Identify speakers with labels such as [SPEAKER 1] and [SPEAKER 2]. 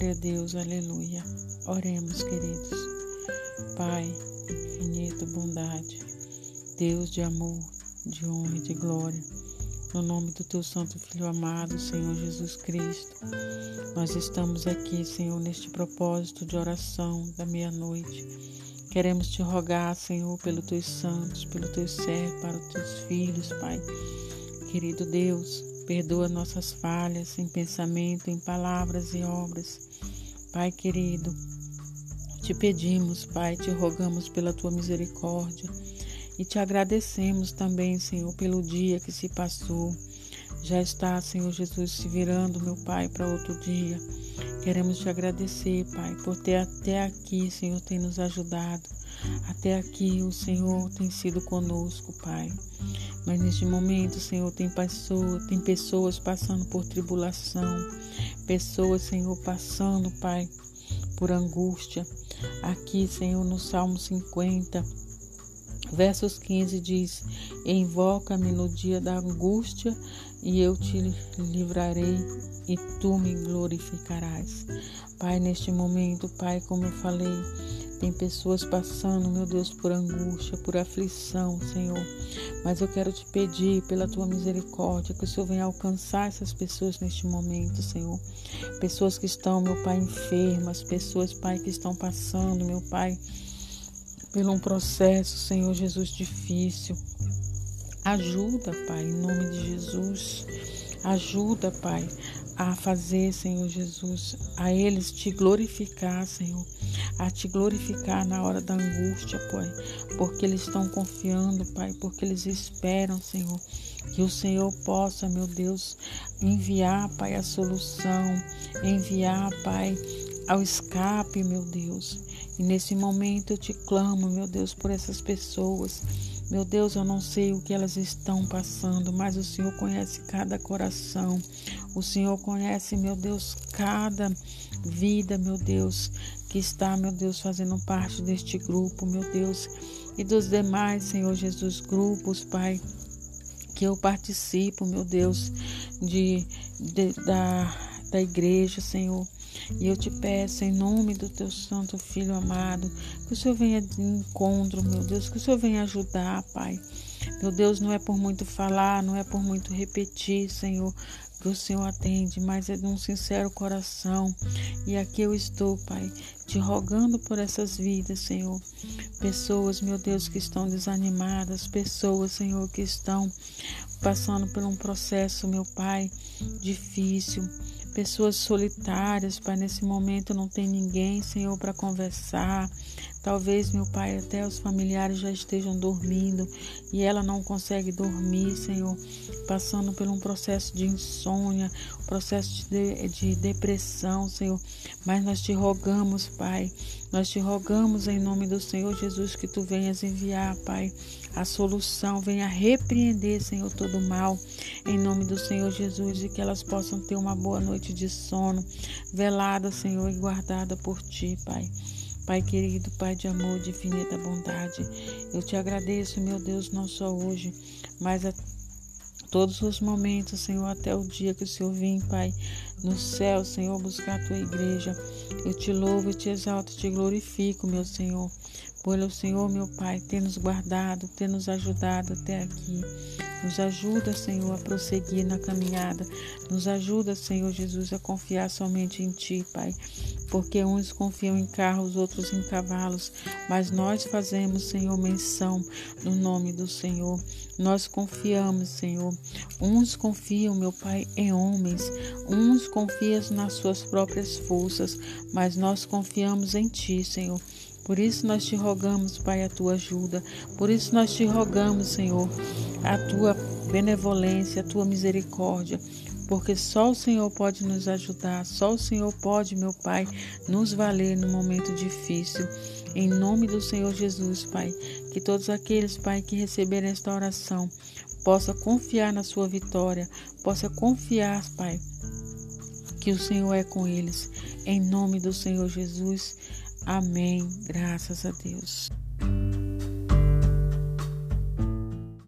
[SPEAKER 1] Glória a Deus, aleluia. Oremos, queridos. Pai, infinito bondade, Deus de amor, de honra e de glória. No nome do teu santo filho amado, Senhor Jesus Cristo, nós estamos aqui, Senhor, neste propósito de oração da meia-noite. Queremos te rogar, Senhor, pelos teus santos, pelos teus servos, para os teus filhos, Pai. Querido Deus, perdoa nossas falhas em pensamento, em palavras e obras. Pai querido, te pedimos, Pai, te rogamos pela tua misericórdia e te agradecemos também, Senhor, pelo dia que se passou. Já está, Senhor Jesus, se virando, meu Pai, para outro dia. Queremos te agradecer, Pai, por ter até aqui, Senhor, tem nos ajudado. Até aqui o Senhor tem sido conosco, Pai. Mas neste momento, Senhor, tem, pessoa, tem pessoas passando por tribulação, pessoas, Senhor, passando, Pai, por angústia. Aqui, Senhor, no Salmo 50, Versos 15 diz: Invoca-me no dia da angústia e eu te livrarei e tu me glorificarás. Pai, neste momento, Pai, como eu falei, tem pessoas passando, meu Deus, por angústia, por aflição, Senhor. Mas eu quero te pedir, pela tua misericórdia, que o Senhor venha alcançar essas pessoas neste momento, Senhor. Pessoas que estão, meu Pai, enfermas, pessoas, Pai, que estão passando, meu Pai pelo um processo, Senhor Jesus, difícil. Ajuda, Pai, em nome de Jesus. Ajuda, Pai, a fazer, Senhor Jesus, a eles te glorificar, Senhor, a te glorificar na hora da angústia, Pai, porque eles estão confiando, Pai, porque eles esperam, Senhor, que o Senhor possa, meu Deus, enviar, Pai, a solução, enviar, Pai, ao escape, meu Deus. E nesse momento eu te clamo, meu Deus, por essas pessoas. Meu Deus, eu não sei o que elas estão passando, mas o Senhor conhece cada coração. O Senhor conhece, meu Deus, cada vida, meu Deus, que está, meu Deus, fazendo parte deste grupo, meu Deus, e dos demais, Senhor Jesus, grupos, Pai, que eu participo, meu Deus, de, de da, da igreja, Senhor. E eu te peço, em nome do teu santo filho amado, que o Senhor venha de encontro, meu Deus, que o Senhor venha ajudar, Pai. Meu Deus, não é por muito falar, não é por muito repetir, Senhor, que o Senhor atende, mas é de um sincero coração. E aqui eu estou, Pai, te rogando por essas vidas, Senhor. Pessoas, meu Deus, que estão desanimadas, pessoas, Senhor, que estão passando por um processo, meu Pai, difícil pessoas solitárias, Pai, nesse momento não tem ninguém, Senhor, para conversar. Talvez, meu Pai, até os familiares já estejam dormindo e ela não consegue dormir, Senhor, passando por um processo de insônia, processo de, de depressão, Senhor. Mas nós te rogamos, Pai, nós te rogamos em nome do Senhor Jesus que tu venhas enviar, Pai, a solução, venha repreender, Senhor, todo mal, em nome do Senhor Jesus, e que elas possam ter uma boa noite de sono, velada, Senhor, e guardada por ti, Pai. Pai querido, Pai de amor, de infinita bondade, eu te agradeço, meu Deus, não só hoje, mas a todos os momentos, Senhor, até o dia que o Senhor vem, Pai, no céu, Senhor, buscar a tua igreja. Eu te louvo, eu te exalto, te glorifico, meu Senhor. Pelo Senhor, meu Pai, ter nos guardado, ter nos ajudado até aqui. Nos ajuda, Senhor, a prosseguir na caminhada. Nos ajuda, Senhor Jesus, a confiar somente em Ti, Pai. Porque uns confiam em carros, outros em cavalos, mas nós fazemos, Senhor, menção no nome do Senhor. Nós confiamos, Senhor. Uns confiam, meu Pai, em homens, uns confiam nas suas próprias forças, mas nós confiamos em Ti, Senhor. Por isso nós te rogamos, Pai, a tua ajuda. Por isso nós te rogamos, Senhor, a tua benevolência, a tua misericórdia. Porque só o Senhor pode nos ajudar, só o Senhor pode, meu Pai, nos valer no momento difícil. Em nome do Senhor Jesus, Pai, que todos aqueles, Pai, que receberem esta oração, possa confiar na sua vitória, possa confiar, Pai, que o Senhor é com eles. Em nome do Senhor Jesus. Amém. Graças a Deus.